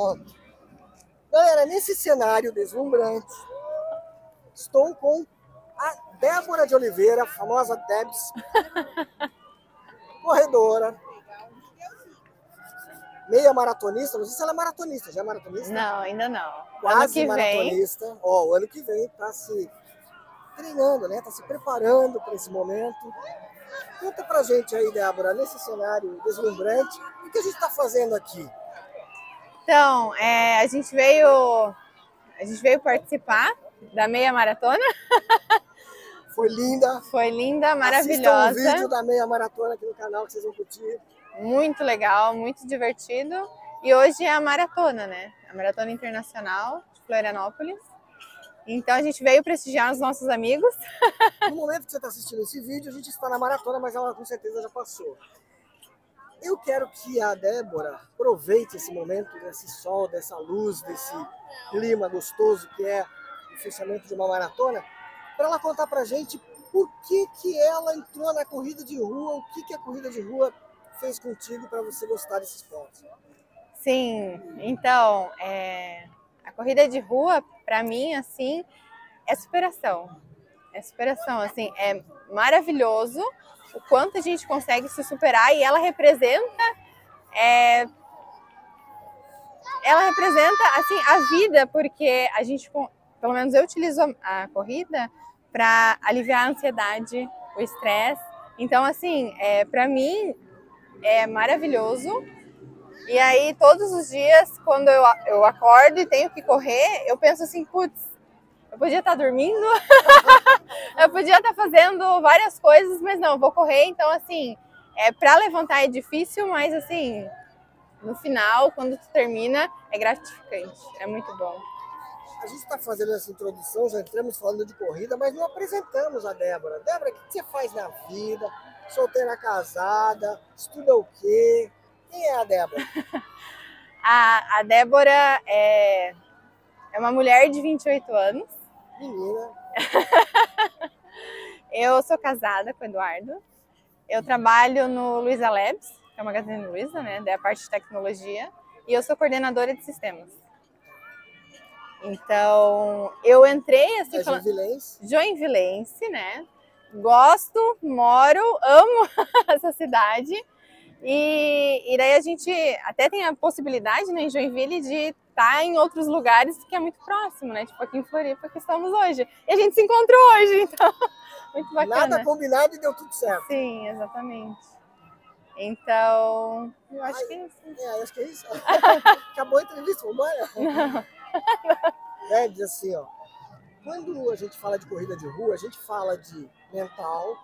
Pronto. Galera, nesse cenário deslumbrante, estou com a Débora de Oliveira, a famosa Debs, corredora, meia maratonista, não sei se ela é maratonista, já é maratonista? Não, ainda não. Quase maratonista. Vem... Ó, o ano que vem tá se treinando, né? Tá se preparando para esse momento. Conta pra gente aí, Débora, nesse cenário deslumbrante, o que a gente está fazendo aqui? Então, é, a gente veio a gente veio participar da meia maratona. Foi linda. Foi linda, maravilhosa. Assistam um vídeo da meia maratona aqui no canal que vocês vão curtir. Muito legal, muito divertido. E hoje é a maratona, né? A Maratona Internacional de Florianópolis. Então a gente veio prestigiar os nossos amigos. No momento que você está assistindo esse vídeo, a gente está na maratona, mas ela com certeza já passou. Eu quero que a Débora aproveite esse momento desse sol, dessa luz, desse clima gostoso que é o fechamento de uma maratona, para ela contar para a gente por que, que ela entrou na corrida de rua, o que, que a corrida de rua fez contigo para você gostar desse esporte. Sim, então, é, a corrida de rua, para mim, assim, é superação. É superação, assim, é maravilhoso o quanto a gente consegue se superar e ela representa é, ela representa assim a vida porque a gente pelo menos eu utilizo a corrida para aliviar a ansiedade o estresse. Então assim é, para mim é maravilhoso. E aí todos os dias quando eu, eu acordo e tenho que correr eu penso assim putz eu podia estar dormindo, eu podia estar fazendo várias coisas, mas não, vou correr. Então, assim, é, para levantar é difícil, mas assim, no final, quando tu termina, é gratificante, é muito bom. A gente está fazendo essa introdução, já entramos falando de corrida, mas não apresentamos a Débora. Débora, o que você faz na vida? Solteira casada? Estuda o quê? Quem é a Débora? a, a Débora é, é uma mulher de 28 anos Menina. eu sou casada com o Eduardo. Eu trabalho no Luiza Labs, que é o Magazine Luiza, né? Da parte de tecnologia. E eu sou coordenadora de sistemas. Então, eu entrei assim. É falando... Joinvilense. Joinvilense, né? Gosto, moro, amo essa cidade. E, e daí a gente até tem a possibilidade né, em Joinville de tá em outros lugares que é muito próximo, né? Tipo aqui em Floripa que estamos hoje. E a gente se encontrou hoje, então muito bacana. Nada combinado e deu tudo certo. Sim, exatamente. Então, eu acho Ai, que é isso. É, acho que é isso. Acabou a entrevista, vamos embora? é, diz assim, ó. Quando a gente fala de corrida de rua, a gente fala de mental,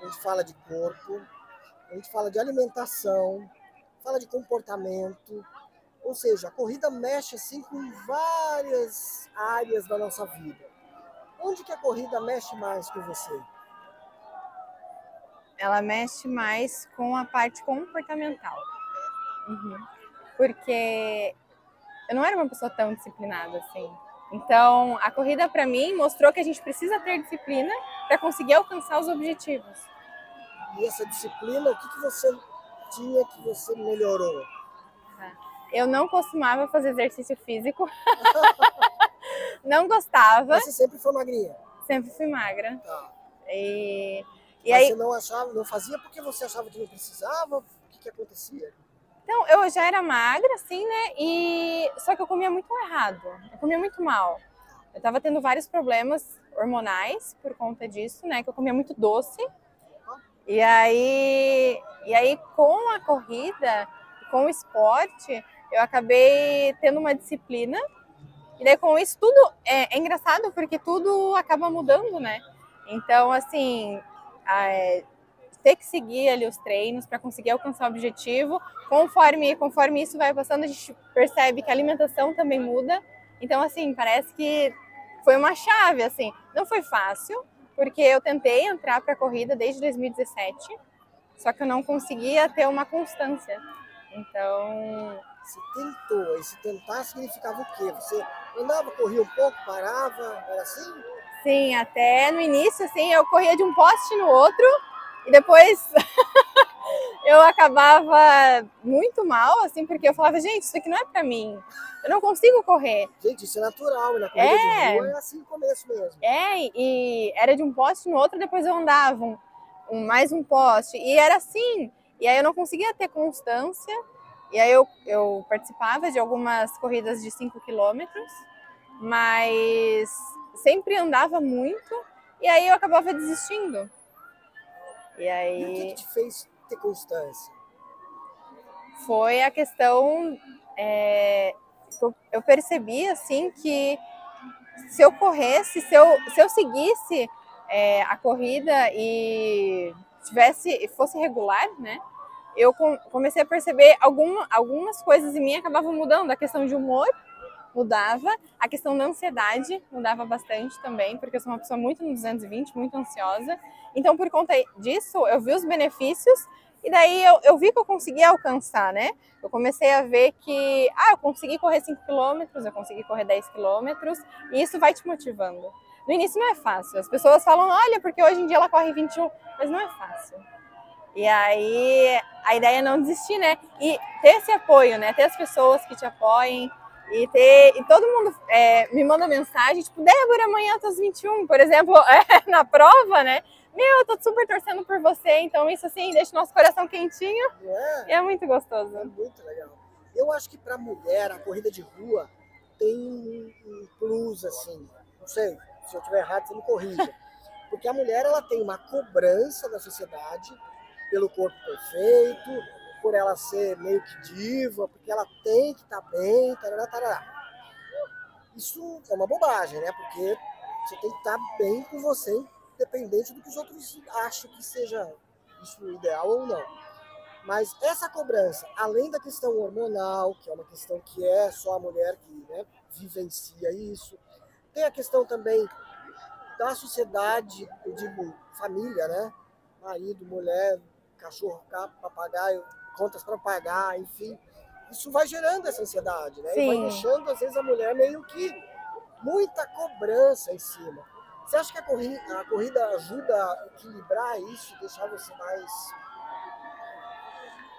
a gente fala de corpo, a gente fala de alimentação, fala de comportamento, ou seja, a corrida mexe assim com várias áreas da nossa vida. Onde que a corrida mexe mais com você? Ela mexe mais com a parte comportamental. Uhum. Porque eu não era uma pessoa tão disciplinada assim. Então, a corrida para mim mostrou que a gente precisa ter disciplina para conseguir alcançar os objetivos. E essa disciplina, o que, que você tinha que você melhorou? Eu não costumava fazer exercício físico. não gostava. Mas você sempre foi magrinha? Sempre fui magra. Tá. E, e aí... você não achava, não fazia porque você achava que não precisava? O que, que acontecia? Então, eu já era magra, assim, né? E só que eu comia muito errado. Eu comia muito mal. Eu tava tendo vários problemas hormonais por conta disso, né? Que eu comia muito doce. E aí, e aí com a corrida, com o esporte, eu acabei tendo uma disciplina. E daí com isso tudo é, é engraçado porque tudo acaba mudando, né? Então, assim, é, ter que seguir ali os treinos para conseguir alcançar o objetivo. Conforme, conforme isso vai passando, a gente percebe que a alimentação também muda. Então, assim, parece que foi uma chave, assim. Não foi fácil, porque eu tentei entrar para a corrida desde 2017, só que eu não conseguia ter uma constância. Então, se tentou. E se tentar significava o quê? Você andava, corria um pouco, parava, era assim? Sim, até no início, assim, eu corria de um poste no outro E depois eu acabava muito mal, assim, porque eu falava, gente, isso aqui não é pra mim. Eu não consigo correr. Gente, isso é natural, na corrida É. de rua é assim no começo mesmo. É, e era de um poste no outro, depois eu andava um, um- mais um poste. E era assim. E aí eu não conseguia ter constância. E aí eu, eu participava de algumas corridas de 5 quilômetros, mas sempre andava muito. E aí eu acabava desistindo. E E o que, aí que te fez ter constância? foi a questão. é, eu, eu percebi assim que se eu corresse, se eu, se eu seguisse é, a corrida e tivesse fosse regular, né? Eu com- comecei a perceber alguma, algumas coisas em mim acabavam mudando. A questão de humor mudava, a questão da ansiedade mudava bastante também, porque eu sou uma pessoa muito no 220, muito ansiosa. Então, por conta disso, eu vi os benefícios e daí eu, eu vi que eu conseguia alcançar, né? Eu comecei a ver que, ah, eu consegui correr 5 quilômetros, eu consegui correr 10 quilômetros, e isso vai te motivando. No início não é fácil. As pessoas falam, olha, porque hoje em dia ela corre 21, mas não é fácil. E aí a ideia é não desistir, né? E ter esse apoio, né? Ter as pessoas que te apoiem e ter. E todo mundo é, me manda mensagem, tipo, Débora, amanhã às 21, por exemplo, é, na prova, né? Meu, eu tô super torcendo por você, então isso assim deixa o nosso coração quentinho é? e é muito gostoso. É muito legal. Eu acho que para mulher a corrida de rua tem um plus assim. Não sei, se eu estiver errado, você me corrija. Porque a mulher ela tem uma cobrança da sociedade pelo corpo perfeito, por ela ser meio que diva, porque ela tem que estar bem, tarará, tarará. Isso é uma bobagem, né? Porque você tem que estar bem com você, independente do que os outros acham que seja isso ideal ou não. Mas essa cobrança, além da questão hormonal, que é uma questão que é só a mulher que né, vivencia isso, tem a questão também da sociedade, eu digo família, né? Marido, mulher, cachorro, ca- papagaio, contas para pagar, enfim. Isso vai gerando essa ansiedade, né? E vai Sim. deixando, às vezes, a mulher meio que muita cobrança em cima. Você acha que a corrida, a corrida ajuda a equilibrar isso, deixar você mais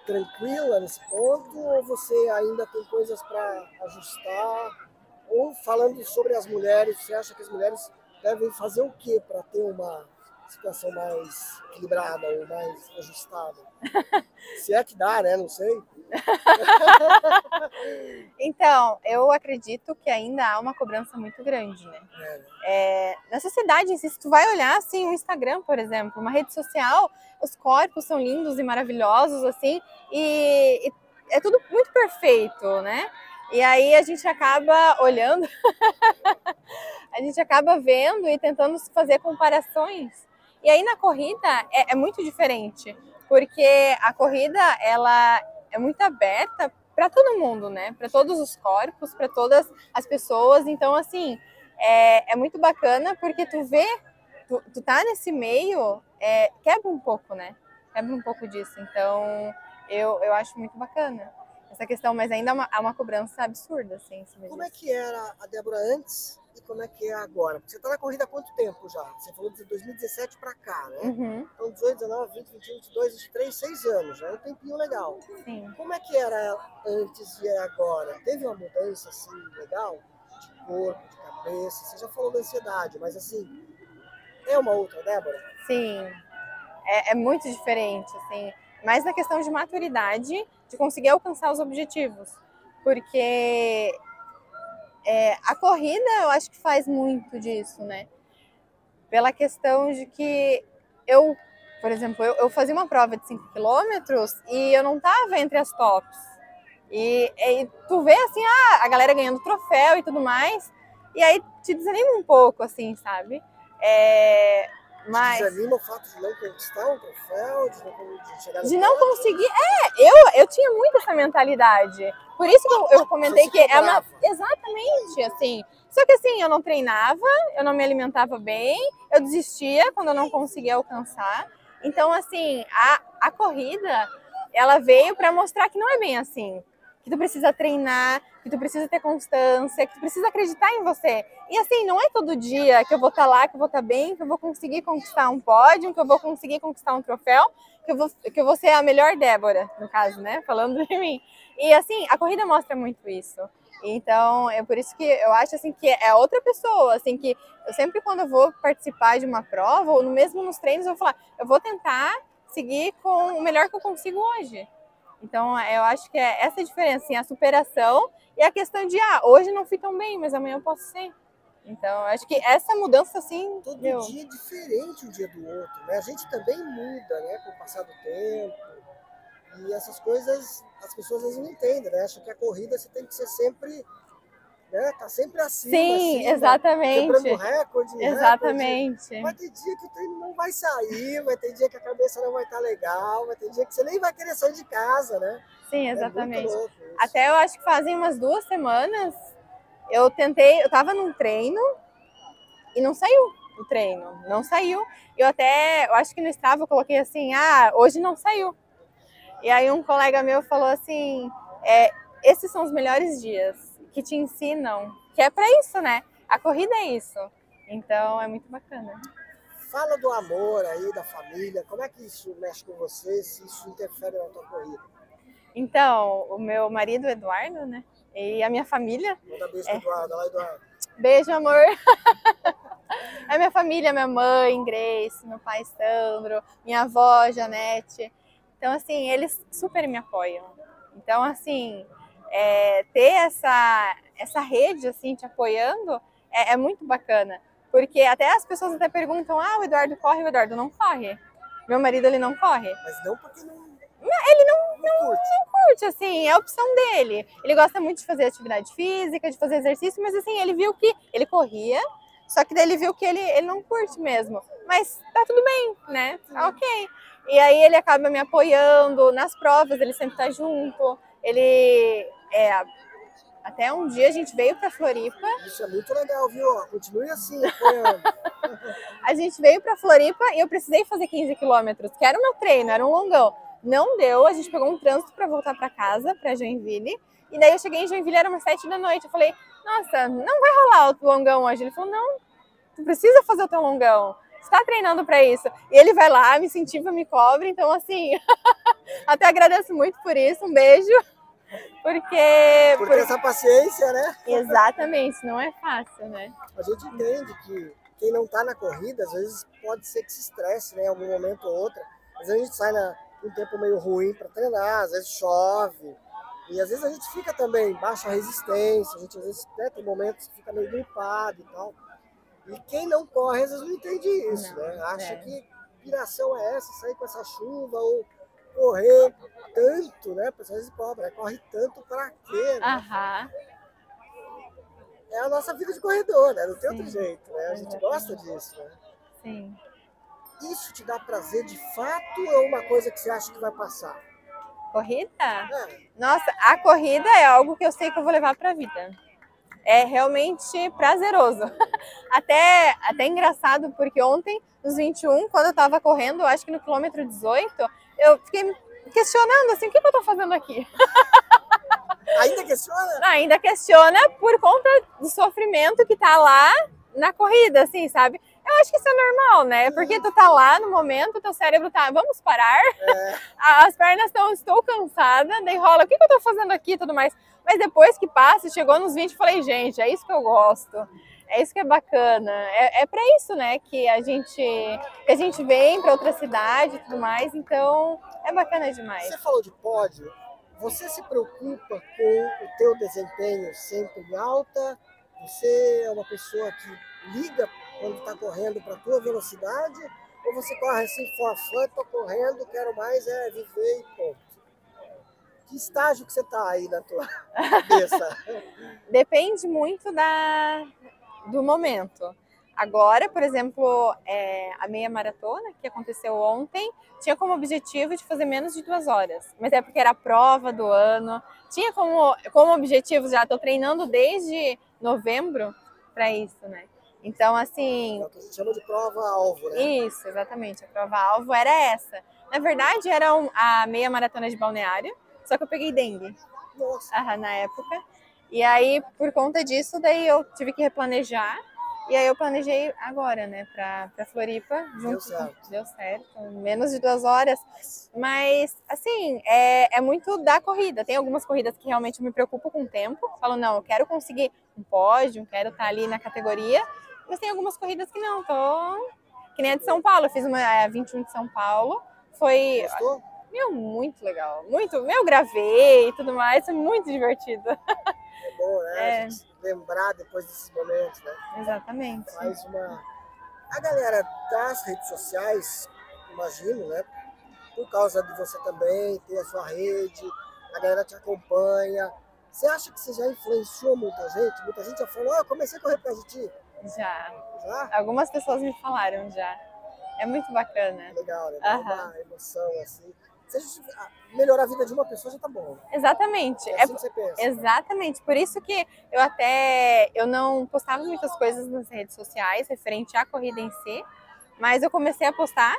tranquila nesse ponto ou você ainda tem coisas para ajustar? Ou falando sobre as mulheres, você acha que as mulheres devem fazer o que para ter uma situação mais equilibrada ou mais ajustada? Se é que dá, né? Não sei. Então, eu acredito que ainda há uma cobrança muito grande, né? É, É, na sociedade, se tu vai olhar assim, o Instagram, por exemplo, uma rede social, os corpos são lindos e maravilhosos, assim, e, e é tudo muito perfeito, né? E aí a gente acaba olhando, a gente acaba vendo e tentando fazer comparações. E aí na corrida é, é muito diferente, porque a corrida ela é muito aberta para todo mundo, né? Para todos os corpos, para todas as pessoas. Então, assim, é, é muito bacana porque tu vê, tu, tu tá nesse meio, é, quebra um pouco, né? Quebra um pouco disso. Então, eu, eu acho muito bacana essa questão, mas ainda há uma, há uma cobrança absurda, assim, Como é que era a Débora antes e como é que é agora? Porque você está na corrida há quanto tempo já? Você falou de 2017 para cá, né? Uhum, Então, 18, 19, 20, 21, 22, 23, 6 anos. Já é um tempinho legal. sim. Como é que era antes e é agora? Teve uma mudança assim legal de corpo, de cabeça? Você já falou da ansiedade, mas assim, é uma outra Débora? Sim, é, é muito diferente, assim, mais na questão de maturidade, de conseguir alcançar os objetivos, porque é, a corrida eu acho que faz muito disso, né? Pela questão de que eu, por exemplo, eu, eu fazia uma prova de 5 quilômetros e eu não tava entre as tops. E, e tu vê assim, ah, a galera ganhando troféu e tudo mais, e aí te desanima um pouco, assim, sabe? É, mas Desanima o fato de não conquistar um troféu, de não, de chegar no de não conseguir. É, eu, eu tinha muito essa mentalidade. Por isso que eu, eu comentei que é uma. Exatamente, assim. Só que assim, eu não treinava, eu não me alimentava bem, eu desistia quando eu não conseguia alcançar. Então, assim, a, a corrida, ela veio para mostrar que não é bem assim. Que tu precisa treinar, que tu precisa ter constância, que tu precisa acreditar em você. E assim, não é todo dia que eu vou estar tá lá, que eu vou estar tá bem, que eu vou conseguir conquistar um pódio, que eu vou conseguir conquistar um troféu, que eu vou, que eu vou ser a melhor Débora, no caso, né? Falando de mim. E assim, a corrida mostra muito isso. Então, é por isso que eu acho assim que é outra pessoa, assim que eu sempre quando eu vou participar de uma prova ou mesmo nos treinos eu vou falar, eu vou tentar seguir com o melhor que eu consigo hoje. Então, eu acho que é essa a diferença, assim, a superação e a questão de, ah, hoje não fui tão bem, mas amanhã eu posso ser. Então, acho que essa mudança, assim. Todo meu... dia é diferente um dia do outro, né? A gente também muda, né, com o passar do tempo. E essas coisas as pessoas às vezes não entendem, né? Acham que a corrida você tem que ser sempre né? Tá sempre acima. Sim, acima, exatamente. Quebrando recorde. Exatamente. Recorde. Vai ter dia que o treino não vai sair, vai ter dia que a cabeça não vai estar tá legal, vai ter dia que você nem vai querer sair de casa, né? Sim, é exatamente. É Até eu acho que fazem umas duas semanas eu tentei, eu tava num treino e não saiu o treino, não saiu. Eu até, eu acho que no Strava eu coloquei assim, ah, hoje não saiu. E aí um colega meu falou assim, é, esses são os melhores dias que te ensinam, que é para isso, né? A corrida é isso. Então é muito bacana. Fala do amor aí, da família, como é que isso mexe com você, se isso interfere na tua corrida? Então, o meu marido Eduardo, né? E a minha família. Manda beijo é... Eduardo, lá Eduardo. Beijo, amor. a minha família, minha mãe, Grace, meu pai Sandro, minha avó, Janete. Então, assim, eles super me apoiam. Então, assim, é, ter essa, essa rede assim te apoiando é, é, muito bacana. Porque até as pessoas até perguntam: ah, o Eduardo corre, o Eduardo não corre. Meu marido ele não corre. Mas não porque não. Ele não, não, não, curte. não curte, assim, é a opção dele. Ele gosta muito de fazer atividade física, de fazer exercício, mas assim, ele viu que ele corria, só que daí ele viu que ele, ele não curte mesmo. Mas tá tudo bem, né? Tá ok. E aí ele acaba me apoiando nas provas, ele sempre tá junto. Ele é, até um dia a gente veio para Floripa. Isso é muito legal, viu? Continue assim, a gente veio para Floripa e eu precisei fazer 15 quilômetros, que era o meu treino, era um longão. Não deu, a gente pegou um trânsito para voltar para casa, para Joinville. E daí eu cheguei em Joinville, era umas sete da noite. Eu falei, nossa, não vai rolar o longão hoje. Ele falou, não, tu precisa fazer o teu longão. Você tá treinando para isso. E ele vai lá, me incentiva, me cobre. Então, assim, até agradeço muito por isso. Um beijo. Porque. Porque por... essa paciência, né? Exatamente, não é fácil, né? A gente entende que quem não está na corrida, às vezes pode ser que se estresse, né? Em algum momento ou outro. Às vezes a gente sai na, um tempo meio ruim para treinar, às vezes chove. E às vezes a gente fica também baixa resistência, a gente às vezes né, tem momentos que fica meio gripado e tal. E quem não corre, às vezes não entende isso, não, né? Acha é. que piração é essa, sair com essa chuva ou correr tanto, né? Pessoas de pobre, né? corre tanto para quê? Né? Aham. É a nossa vida de corredor, né? Não tem Sim. outro jeito, né? A gente gosta disso, né? Sim. Isso te dá prazer de fato ou é uma coisa que você acha que vai passar? Corrida? É. Nossa, a corrida é algo que eu sei que eu vou levar para a vida. É realmente prazeroso. Até, até engraçado, porque ontem, nos 21, quando eu estava correndo, acho que no quilômetro 18, eu fiquei questionando assim, o que, eu tô fazendo aqui? Ainda questiona? Ainda questiona por conta do sofrimento que tá lá na corrida, assim, sabe? Eu acho que isso é normal, né? Porque tu tá lá no momento, teu cérebro tá, vamos parar. É. As pernas estão, estou cansada, daí rola, o que, que eu tô fazendo aqui e tudo mais. Mas depois que passa, chegou nos 20, falei, gente, é isso que eu gosto. É isso que é bacana. É, é para isso, né, que a gente que a gente vem para outra cidade e tudo mais. Então, é bacana demais. Você falou de pódio. Você se preocupa com o teu desempenho sempre em alta? Você é uma pessoa que liga quando está correndo para a tua velocidade? Ou você corre assim, for fã, estou correndo, quero mais é viver e ponto? Que estágio que você está aí na tua cabeça? Depende muito da, do momento. Agora, por exemplo, é, a meia maratona que aconteceu ontem tinha como objetivo de fazer menos de duas horas, mas é porque era a prova do ano. Tinha como, como objetivo já, estou treinando desde novembro para isso, né? Então, assim. É o que a gente chama de prova-alvo, né? Isso, exatamente. A prova-alvo era essa. Na verdade, era um, a meia maratona de balneário, só que eu peguei dengue. Nossa, aham, na época. E aí, por conta disso, daí eu tive que replanejar. E aí eu planejei agora, né, pra, pra Floripa. Junto, certo. Deu certo. Menos de duas horas. Mas, assim, é, é muito da corrida. Tem algumas corridas que realmente me preocupam com o tempo. Falo, não, eu quero conseguir um pódio, quero estar ali na categoria. Mas tem algumas corridas que não, tô... Que nem a de São Paulo. Eu fiz uma a 21 de São Paulo. Foi, gostou? meu, muito legal. Muito, meu, gravei e tudo mais. Foi muito divertido. É bom, né? É. A gente lembrar depois desses momentos, né? Exatamente. Faz uma. A galera das redes sociais, imagino, né? Por causa de você também ter a sua rede, a galera te acompanha. Você acha que você já influenciou muita gente? Muita gente já falou, ah, eu comecei a correr de ti. Já. Já? Algumas pessoas me falaram já. É muito bacana. Legal, né? Aham. uma emoção assim. Se a gente ah, melhorar a vida de uma pessoa já tá bom. né? Exatamente. É É assim você pensa. Exatamente, por isso que eu até eu não postava muitas coisas nas redes sociais referente à corrida em si, mas eu comecei a postar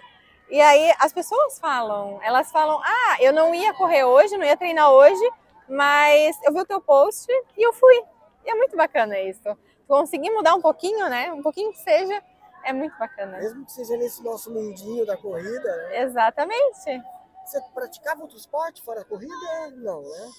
e aí as pessoas falam, elas falam: "Ah, eu não ia correr hoje, não ia treinar hoje, mas eu vi o teu post e eu fui". E é muito bacana isso. Conseguir mudar um pouquinho, né? Um pouquinho que seja, é muito bacana. Mesmo que seja nesse nosso mundinho da corrida, né? Exatamente. Você praticava outro esporte fora a corrida? Não, né?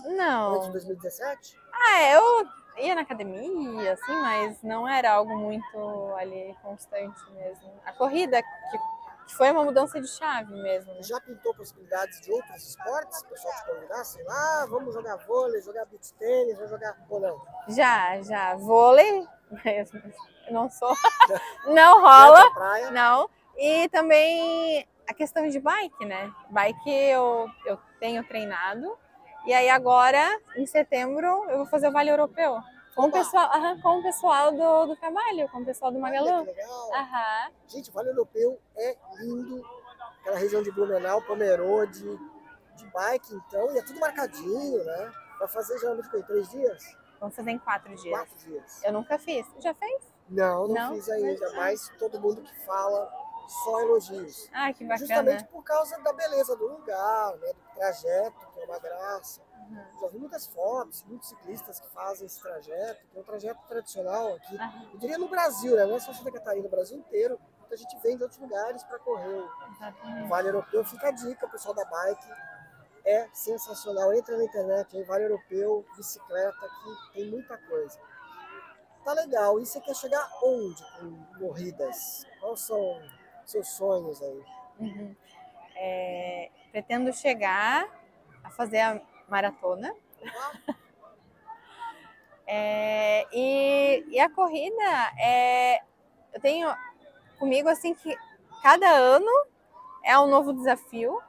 Antes de Não. 2017? Ah, eu ia na academia, assim, mas não era algo muito ali constante mesmo. A corrida que, foi uma mudança de chave mesmo. né? Já pintou possibilidades de outros esportes? O pessoal te convidar, sei lá, vamos jogar vôlei, jogar beach tênis, vamos jogar. Ou não? Já, já. Vôlei, mesmo. Eu não sou. Não rola, não. E também a questão de bike, né? Bike eu, eu tenho treinado. E aí agora, em setembro, eu vou fazer o Vale Europeu. Com o pessoal, aham, com o pessoal do, do trabalho, com o pessoal do legal. Aham. Gente, o Vale Europeu é lindo. Aquela região de Blumenau, Pomerode, de bike, então, e é tudo marcadinho, né? Pra fazer geralmente foi três dias? Vamos fazer em quatro dias. Quatro dias. Eu nunca fiz. Já fez? Não, não, Não? fiz ainda, mas todo mundo que fala só elogios. Ah, que bacana. Justamente por causa da beleza do lugar, né? Do trajeto, que é uma graça. Uhum. Já vi muitas fotos, muitos ciclistas que fazem esse trajeto, que é um trajeto tradicional aqui. Aham, Eu diria no Brasil, né? Não é só Santa Catarina, no Brasil inteiro. Muita gente vem de outros lugares para correr o exatamente. Vale Europeu. Fica a dica, pessoal da bike. É sensacional. Entra na internet aí, Vale Europeu, bicicleta, que tem muita coisa. Tá legal. E você quer chegar onde com corridas? Quais são seus sonhos aí? Uhum. É, pretendo chegar a fazer a maratona. É, e, e a corrida, é, eu tenho comigo assim que cada ano é um novo desafio,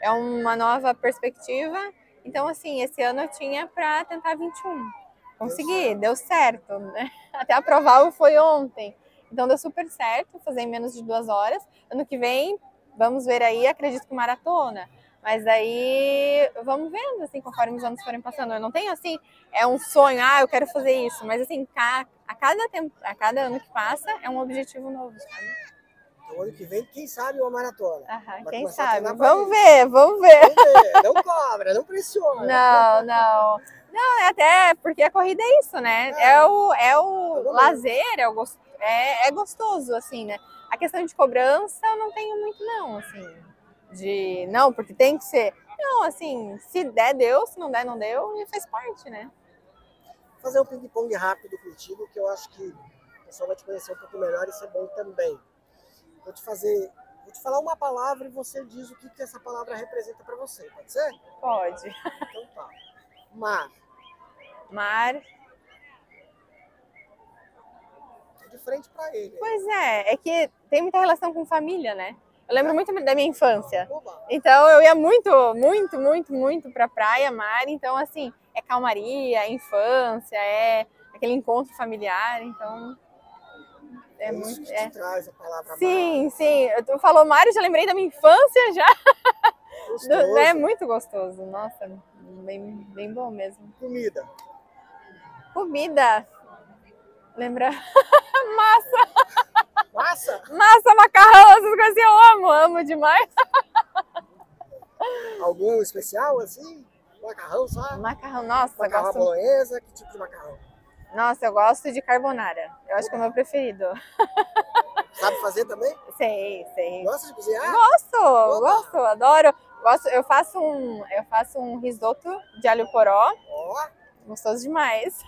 é uma nova perspectiva. Então, assim, esse ano eu tinha para tentar 21. Consegui, deu certo, né? Até a prova foi ontem. Então deu super certo, fazer em menos de duas horas. Ano que vem, vamos ver aí, acredito que maratona. Mas aí vamos vendo, assim, conforme os anos forem passando. Eu não tenho assim, é um sonho, ah, eu quero fazer isso. Mas assim, a cada tempo, a cada ano que passa, é um objetivo novo, sabe? Então, ano que vem, quem sabe uma maratona. Aham, quem sabe? Vamos ver, vamos ver. Vamos ver, não cobra, não pressiona. Não, não. Não, é até porque a corrida é isso, né? É. É o, é o lazer, é, o gos- é, é gostoso, assim, né? A questão de cobrança eu não tenho muito, não, assim. De, não, porque tem que ser. Não, assim, se der, deu, se não der, não deu, e faz parte, né? fazer um ping-pong rápido contigo, que eu acho que o pessoal vai te conhecer um pouco melhor e isso é bom também. Vou te fazer, vou te falar uma palavra e você diz o que, que essa palavra representa para você, pode ser? Pode. Então tá. Mar, Mar. tô de frente para ele. Pois é, é que tem muita relação com família, né? Eu lembro muito da minha infância. Então eu ia muito, muito, muito, muito pra praia, mar. Então, assim, é calmaria, é infância, é aquele encontro familiar. Então. É é isso muito. que É. traz a palavra Sim, sim. Tu falou Mário, já lembrei da minha infância já. mar. Do- é muito gostoso. Nossa, bem, bem bom mesmo. Comida. Comida. Lembra? massa, Massa? massa, macarrão, essas coisas eu amo, amo demais. Algum especial assim? Macarrão, sabe? Macarrão, nossa, Macarrão gosto. bolonhesa, que tipo de macarrão? Nossa, eu gosto de carbonara. Eu acho que é o meu preferido. Sabe fazer também? Sei, sei. Gosta de cozinhar? Gosto, gosto, adoro. Gosto, eu faço um, eu faço um risoto de alho poró, Ó, gostoso demais.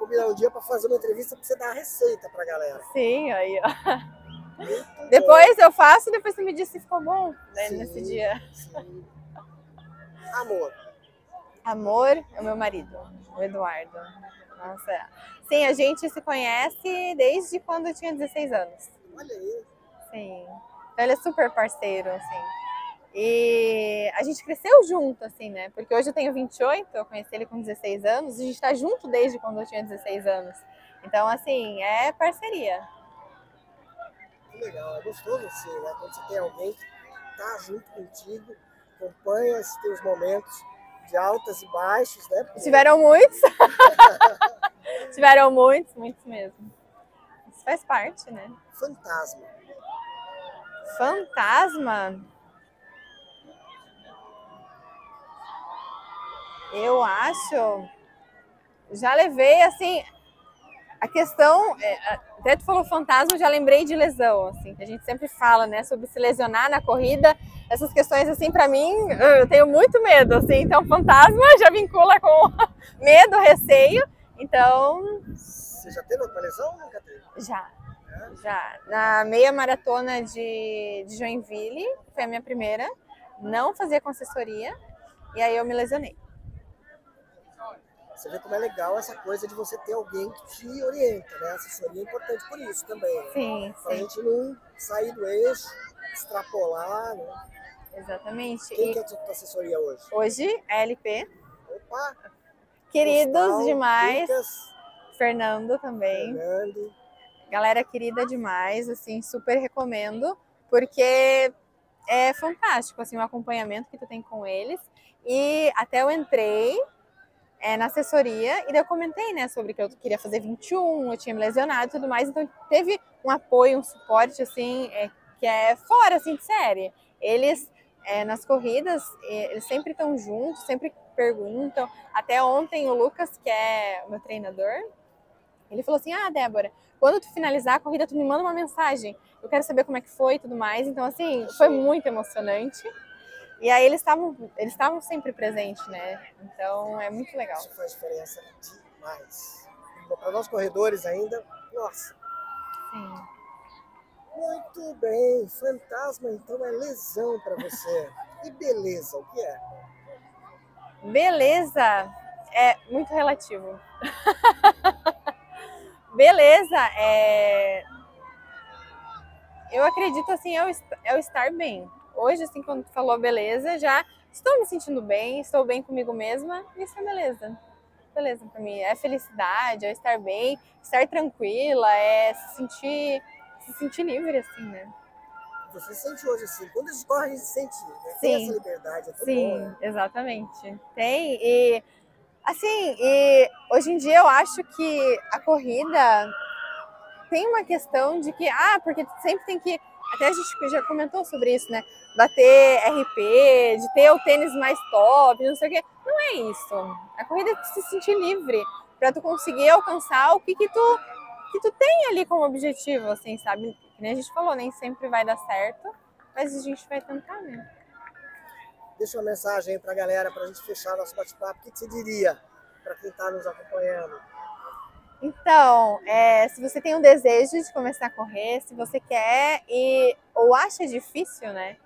Combinar um dia pra fazer uma entrevista pra você dar a receita pra galera. Sim, aí, ó. Muito bom. Depois eu faço, depois você me diz se ficou bom, né, Sim, nesse dia. sim. Amor, Amor é o meu marido, o Eduardo. Nossa, sim, a gente se conhece desde quando eu tinha 16 anos. olha aí. Sim. Então ele é super parceiro, assim. E a gente cresceu junto, assim, né? Porque hoje eu tenho 28, eu conheci ele com 16 anos, e a gente tá junto desde quando eu tinha 16 anos. Então, assim, é parceria. Que legal, é gostoso assim, né? Quando você tem alguém que tá junto contigo, acompanha esses teus momentos de altas e baixos, né? Porque Tiveram muitos. Tiveram muitos, muitos mesmo. Isso faz parte, né? fantasma. Fantasma. Eu acho. Já levei assim. A questão. é, Até tu falou fantasma, eu já lembrei de lesão, assim, a gente sempre fala, né, sobre se lesionar na corrida. Essas questões, assim, pra mim, eu tenho muito medo, assim. Então, fantasma já vincula com medo, receio. Então, Você já teve uma lesão ou nunca teve? já. Já. Na meia maratona de, de Joinville, foi a minha primeira. Não fazia com assessoria. E aí eu me lesionei. Você vê como é legal essa coisa de você ter alguém que te orienta, né? A assessoria é importante por isso também. Né? Sim, Pra sim. gente não sair do eixo, extrapolar, né? Exatamente. Quem E que é a tua assessoria hoje? hoje, a LP. Opa! Queridos Gustavo, demais. Lucas, Fernando também. Fernando. Galera querida demais, assim, super recomendo, porque é fantástico, assim, o acompanhamento que tu tem com eles. E até eu entrei é, na assessoria e daí eu comentei, né, sobre que eu queria fazer 21, eu tinha me lesionado e tudo mais, então teve um apoio, um suporte, assim, é, que é fora, assim, de série. Eles, é, nas corridas, eles sempre estão juntos, sempre perguntam. Até ontem o Lucas, que é o meu treinador, ele falou assim: Ah, Débora, quando tu finalizar a corrida, tu me manda uma mensagem. Eu quero saber como é que foi e tudo mais. Então, assim, foi muito emocionante. E aí eles estavam eles estavam sempre presentes, né? Então é muito legal. Isso faz diferença demais. Para nós corredores ainda, nossa. Sim. Muito bem, fantasma então é lesão para você. E beleza, o que é? Beleza é muito relativo. Beleza é. Eu acredito assim, é o, é o estar bem. Hoje, assim, quando tu falou beleza, já estou me sentindo bem, estou bem comigo mesma, isso é beleza. Beleza pra mim. É felicidade, é estar bem, estar tranquila, é se sentir, se sentir livre, assim, né? Você se sente hoje assim, quando a gente se sente, né? Tem Sim. essa liberdade, é tão Sim, né? exatamente. Tem. E assim, e hoje em dia eu acho que a corrida tem uma questão de que, ah, porque sempre tem que. Até a gente já comentou sobre isso, né? Bater RP, de ter o tênis mais top, não sei o quê. Não é isso. A corrida é tu se sentir livre para tu conseguir alcançar o que, que tu que tu tem ali como objetivo, assim, sabe? Que nem a gente falou, nem sempre vai dar certo, mas a gente vai tentar, né? Deixa uma mensagem aí pra galera, pra gente fechar nosso bate-papo. O que que você diria para quem tá nos acompanhando? Então, é, se você tem um desejo de começar a correr, se você quer e ou acha difícil, né?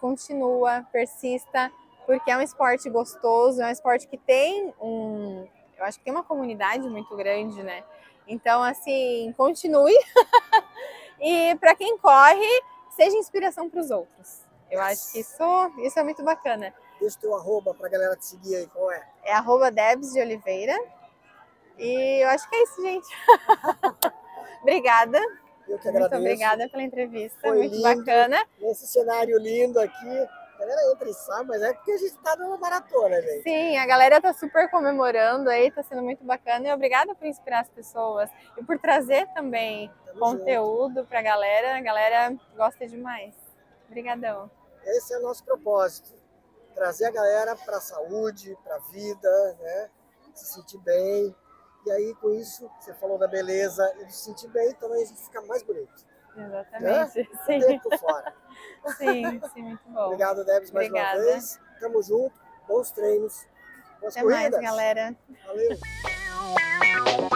Continua, persista, porque é um esporte gostoso, é um esporte que tem um, eu acho que tem uma comunidade muito grande, né? Então, assim, continue. e para quem corre, seja inspiração para os outros. Eu acho que isso, isso é muito bacana. Deixa o teu arroba pra galera te seguir aí, qual é? É arroba Debs de Oliveira. E eu acho que é isso, gente. obrigada. Eu que Muito agradeço. obrigada pela entrevista. Foi muito lindo. bacana. Nesse cenário lindo aqui. A galera entra e sai, mas é porque a gente tá numa maratona, gente. Sim, a galera tá super comemorando aí, tá sendo muito bacana. E obrigada por inspirar as pessoas e por trazer também Tamo conteúdo pra galera. A galera gosta demais. Obrigadão. Esse é o nosso propósito. trazer a galera para a saúde, para a vida, né? Se sentir bem. E aí, com isso, você falou da beleza e de se sentir bem, também a gente fica mais bonito. Exatamente. Né? Sim. Tempo fora. sim, sim, muito bom. Obrigado, Debs, mais Obrigada. uma vez. Tamo junto. Bons treinos. Boas Até mais, corridas. galera. Valeu.